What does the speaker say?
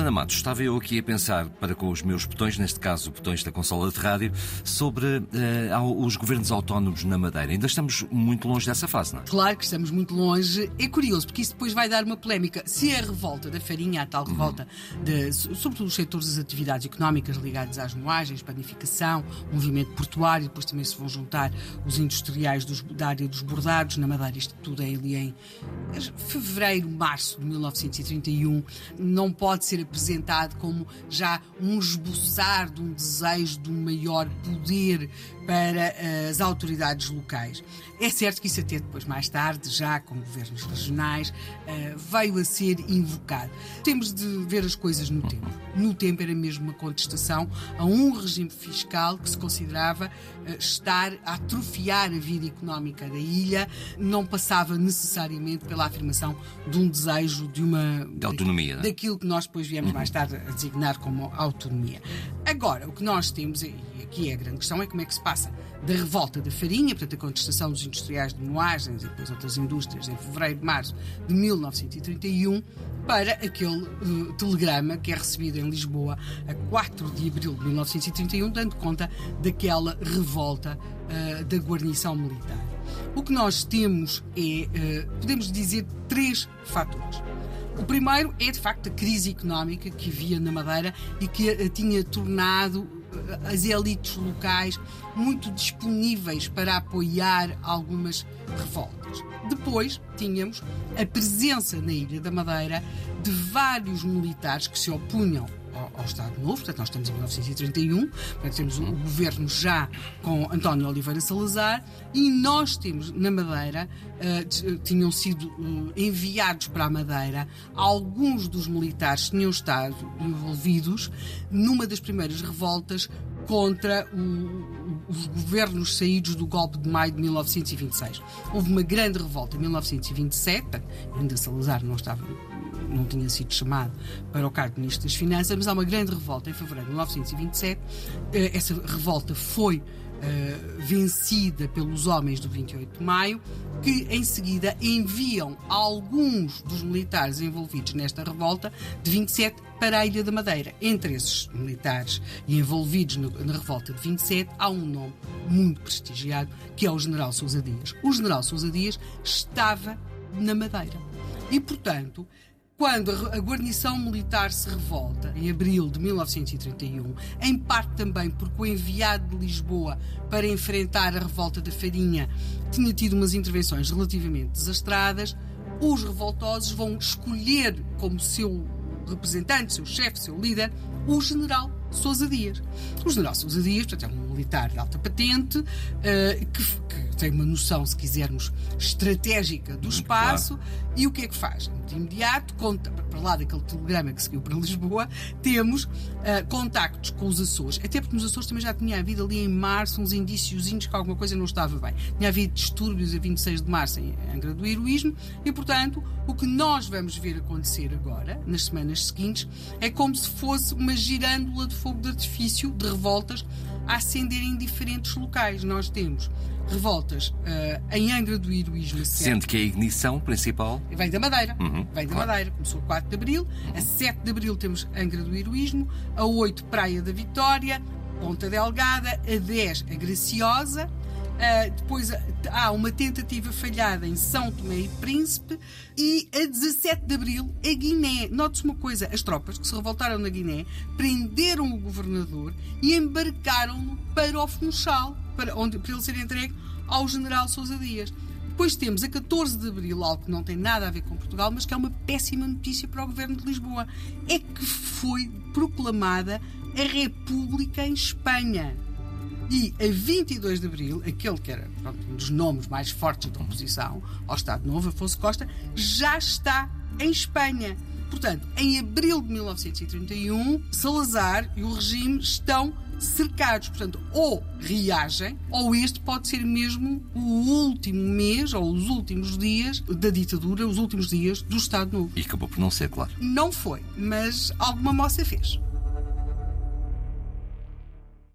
Helena Matos, estava eu aqui a pensar para com os meus botões, neste caso botões da consola de rádio, sobre uh, os governos autónomos na Madeira. Ainda estamos muito longe dessa fase, não é? Claro que estamos muito longe. É curioso, porque isso depois vai dar uma polémica. Se a revolta da farinha, a tal revolta, uhum. de, sobretudo os setores das atividades económicas ligadas às moagens, panificação, movimento portuário, depois também se vão juntar os industriais dos, da área dos bordados, na Madeira isto tudo é ali em fevereiro, março de 1931, não pode ser apresentado como já um esboçar de um desejo de um maior poder para eh, as autoridades locais. É certo que isso até depois, mais tarde, já com governos regionais, eh, veio a ser invocado. Temos de ver as coisas no tempo. No tempo era mesmo uma contestação a um regime fiscal que se considerava eh, estar a atrofiar a vida económica da ilha, não passava necessariamente pela afirmação de um desejo de uma. De autonomia. Né? Daquilo que nós depois viemos mais tarde designar como autonomia. Agora, o que nós temos, e aqui é a grande questão, é como é que se passa da revolta da farinha, portanto, a contestação dos industriais de moagens e depois outras indústrias em fevereiro, março de 1931, para aquele uh, telegrama que é recebido em Lisboa a 4 de abril de 1931, dando conta daquela revolta uh, da guarnição militar. O que nós temos é, uh, podemos dizer, três fatores. O primeiro é, de facto, a crise económica que havia na Madeira e que a tinha tornado as elites locais muito disponíveis para apoiar algumas revoltas. Depois tínhamos a presença na Ilha da Madeira de vários militares que se opunham ao, ao, Estado Novo, portanto, nós estamos em 1931, portanto, temos o, o governo já com António Oliveira Salazar e nós temos na Madeira, uh, tinham sido uh, enviados para a Madeira alguns dos militares que tinham estado envolvidos numa das primeiras revoltas contra o, os governos saídos do golpe de maio de 1926. Houve uma grande revolta em 1927, ainda Salazar não estava não tinha sido chamado para o cargo de Ministro das Finanças, mas há uma grande revolta em fevereiro de 1927. Eh, essa revolta foi Uh, vencida pelos homens do 28 de maio, que em seguida enviam alguns dos militares envolvidos nesta revolta de 27 para a Ilha da Madeira. Entre esses militares envolvidos na revolta de 27 há um nome muito prestigiado que é o General Sousa Dias. O General Sousa Dias estava na Madeira. E, portanto, quando a guarnição militar se revolta, em abril de 1931, em parte também porque o enviado de Lisboa para enfrentar a revolta da Farinha tinha tido umas intervenções relativamente desastradas, os revoltosos vão escolher como seu representante, seu chefe, seu líder, o general Sousa Dias. O general Sousa Dias, portanto, é um militar de alta patente, uh, que, que, tem uma noção, se quisermos, estratégica do espaço, claro. e o que é que faz? De imediato, conta, para lá daquele telegrama que seguiu para Lisboa, temos uh, contactos com os Açores, até porque nos Açores também já tinha havido ali em março uns indíciozinhos que alguma coisa não estava bem. Tinha havido distúrbios a 26 de março em Angra do Heroísmo, e portanto, o que nós vamos ver acontecer agora, nas semanas seguintes, é como se fosse uma girândola de fogo de artifício de revoltas a acender em diferentes locais. Nós temos revoltas uh, em Angra do Heroísmo. Sendo que a ignição principal vem da Madeira. Uhum, vem da claro. Madeira. Começou a 4 de Abril. A 7 de Abril temos Angra do Heroísmo. A 8, Praia da Vitória. Ponta Delgada. A 10, a Graciosa. Uh, depois há uma tentativa falhada em São Tomé e Príncipe e a 17 de Abril a Guiné. Note-se uma coisa, as tropas que se revoltaram na Guiné prenderam o governador e embarcaram-no para o Funchal, para, onde, para ele ser entregue ao general Sousa Dias. Depois temos a 14 de Abril, algo que não tem nada a ver com Portugal, mas que é uma péssima notícia para o governo de Lisboa. É que foi proclamada a República em Espanha. E a 22 de Abril, aquele que era pronto, um dos nomes mais fortes da oposição ao Estado Novo, Afonso Costa, já está em Espanha. Portanto, em abril de 1931, Salazar e o regime estão cercados. Portanto, ou reagem, ou este pode ser mesmo o último mês ou os últimos dias da ditadura, os últimos dias do Estado Novo. E acabou por não ser, claro. Não foi, mas alguma moça fez.